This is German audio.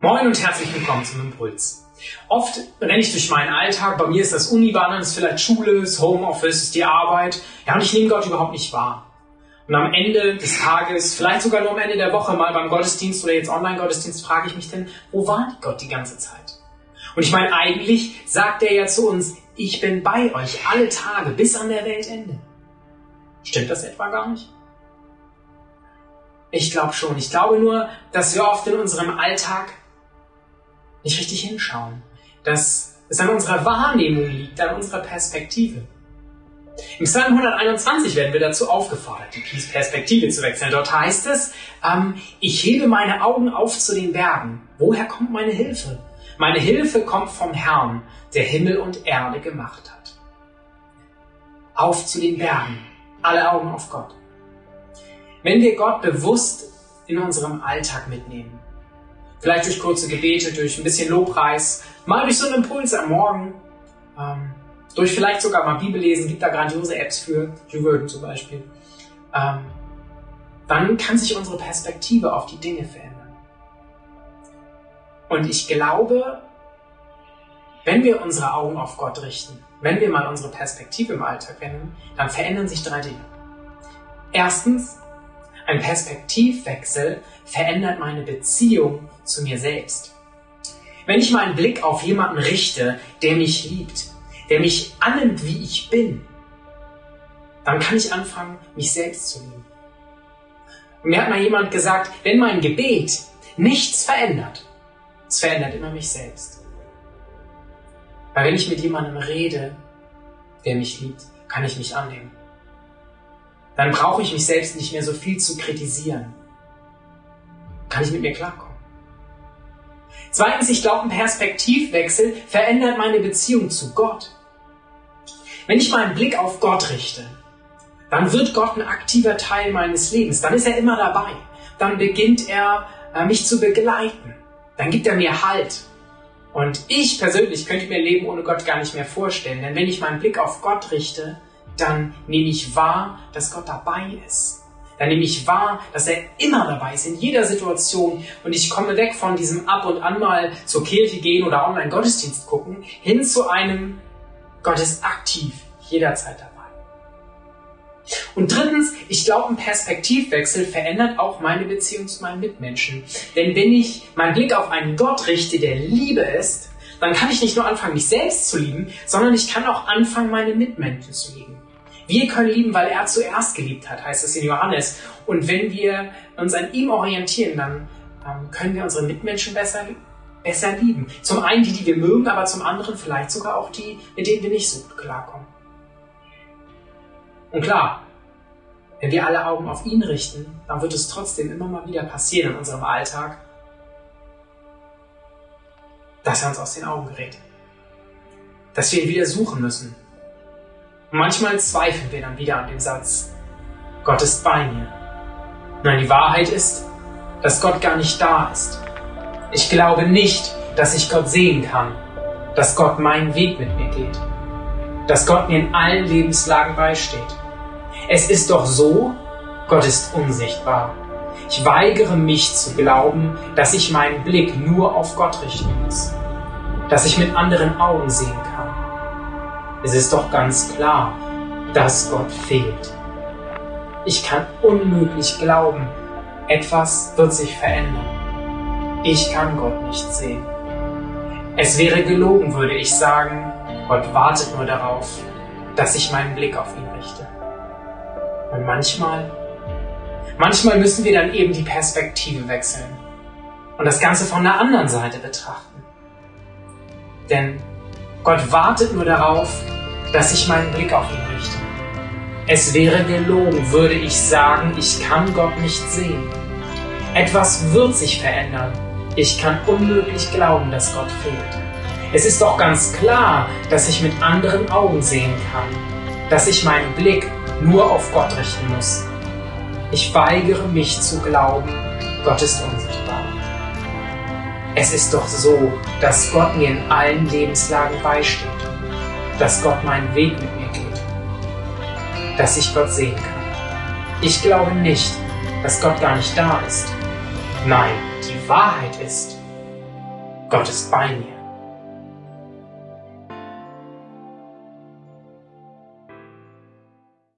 Moin und herzlich willkommen zum Impuls. Oft renne ich durch meinen Alltag, bei mir ist das Uniwandern, ist vielleicht Schule, ist Homeoffice, ist die Arbeit. Ja, und ich nehme Gott überhaupt nicht wahr. Und am Ende des Tages, vielleicht sogar nur am Ende der Woche mal beim Gottesdienst oder jetzt Online-Gottesdienst, frage ich mich denn, wo war Gott die ganze Zeit? Und ich meine, eigentlich sagt er ja zu uns, ich bin bei euch alle Tage bis an der Weltende. Stimmt das etwa gar nicht? Ich glaube schon. Ich glaube nur, dass wir oft in unserem Alltag nicht richtig hinschauen. Dass es an unserer Wahrnehmung liegt, an unserer Perspektive. Im Psalm 121 werden wir dazu aufgefordert, die Perspektive zu wechseln. Dort heißt es, ähm, ich hebe meine Augen auf zu den Bergen. Woher kommt meine Hilfe? Meine Hilfe kommt vom Herrn, der Himmel und Erde gemacht hat. Auf zu den Bergen. Alle Augen auf Gott. Wenn wir Gott bewusst in unserem Alltag mitnehmen, vielleicht durch kurze Gebete, durch ein bisschen Lobpreis, mal durch so einen Impuls am Morgen, ähm, durch vielleicht sogar mal Bibel lesen, gibt da grandiose Apps für, YouWord zum Beispiel, ähm, dann kann sich unsere Perspektive auf die Dinge verändern. Und ich glaube, wenn wir unsere Augen auf Gott richten, wenn wir mal unsere Perspektive im Alltag wenden, dann verändern sich drei Dinge. Erstens, ein Perspektivwechsel verändert meine Beziehung zu mir selbst. Wenn ich meinen Blick auf jemanden richte, der mich liebt, der mich annimmt, wie ich bin, dann kann ich anfangen, mich selbst zu lieben. Und mir hat mal jemand gesagt, wenn mein Gebet nichts verändert, es verändert immer mich selbst. Weil wenn ich mit jemandem rede, der mich liebt, kann ich mich annehmen dann brauche ich mich selbst nicht mehr so viel zu kritisieren. Kann ich mit mir klarkommen. Zweitens, ich glaube, ein Perspektivwechsel verändert meine Beziehung zu Gott. Wenn ich meinen Blick auf Gott richte, dann wird Gott ein aktiver Teil meines Lebens. Dann ist er immer dabei. Dann beginnt er, äh, mich zu begleiten. Dann gibt er mir Halt. Und ich persönlich könnte mir Leben ohne Gott gar nicht mehr vorstellen. Denn wenn ich meinen Blick auf Gott richte, dann nehme ich wahr, dass Gott dabei ist. Dann nehme ich wahr, dass er immer dabei ist, in jeder Situation. Und ich komme weg von diesem ab und an mal zur Kirche gehen oder online Gottesdienst gucken, hin zu einem Gott ist aktiv, jederzeit dabei. Und drittens, ich glaube, ein Perspektivwechsel verändert auch meine Beziehung zu meinen Mitmenschen. Denn wenn ich meinen Blick auf einen Gott richte, der Liebe ist, dann kann ich nicht nur anfangen, mich selbst zu lieben, sondern ich kann auch anfangen, meine Mitmenschen zu lieben. Wir können lieben, weil er zuerst geliebt hat, heißt es in Johannes. Und wenn wir uns an ihm orientieren, dann ähm, können wir unsere Mitmenschen besser, besser lieben. Zum einen die, die wir mögen, aber zum anderen vielleicht sogar auch die, mit denen wir nicht so gut klarkommen. Und klar, wenn wir alle Augen auf ihn richten, dann wird es trotzdem immer mal wieder passieren in unserem Alltag, dass er uns aus den Augen gerät. Dass wir ihn wieder suchen müssen, manchmal zweifeln wir dann wieder an dem Satz, Gott ist bei mir. Nein, die Wahrheit ist, dass Gott gar nicht da ist. Ich glaube nicht, dass ich Gott sehen kann, dass Gott meinen Weg mit mir geht, dass Gott mir in allen Lebenslagen beisteht. Es ist doch so, Gott ist unsichtbar. Ich weigere mich zu glauben, dass ich meinen Blick nur auf Gott richten muss, dass ich mit anderen Augen sehen kann es ist doch ganz klar, dass Gott fehlt. Ich kann unmöglich glauben, etwas wird sich verändern. Ich kann Gott nicht sehen. Es wäre gelogen, würde ich sagen, Gott wartet nur darauf, dass ich meinen Blick auf ihn richte. Und manchmal, manchmal müssen wir dann eben die Perspektive wechseln und das Ganze von der anderen Seite betrachten. Denn Gott wartet nur darauf, dass ich meinen Blick auf ihn richte. Es wäre gelogen, würde ich sagen, ich kann Gott nicht sehen. Etwas wird sich verändern. Ich kann unmöglich glauben, dass Gott fehlt. Es ist doch ganz klar, dass ich mit anderen Augen sehen kann, dass ich meinen Blick nur auf Gott richten muss. Ich weigere mich zu glauben, Gott ist unsichtbar. Es ist doch so, dass Gott mir in allen Lebenslagen beisteht, dass Gott meinen Weg mit mir geht, dass ich Gott sehen kann. Ich glaube nicht, dass Gott gar nicht da ist. Nein, die Wahrheit ist, Gott ist bei mir.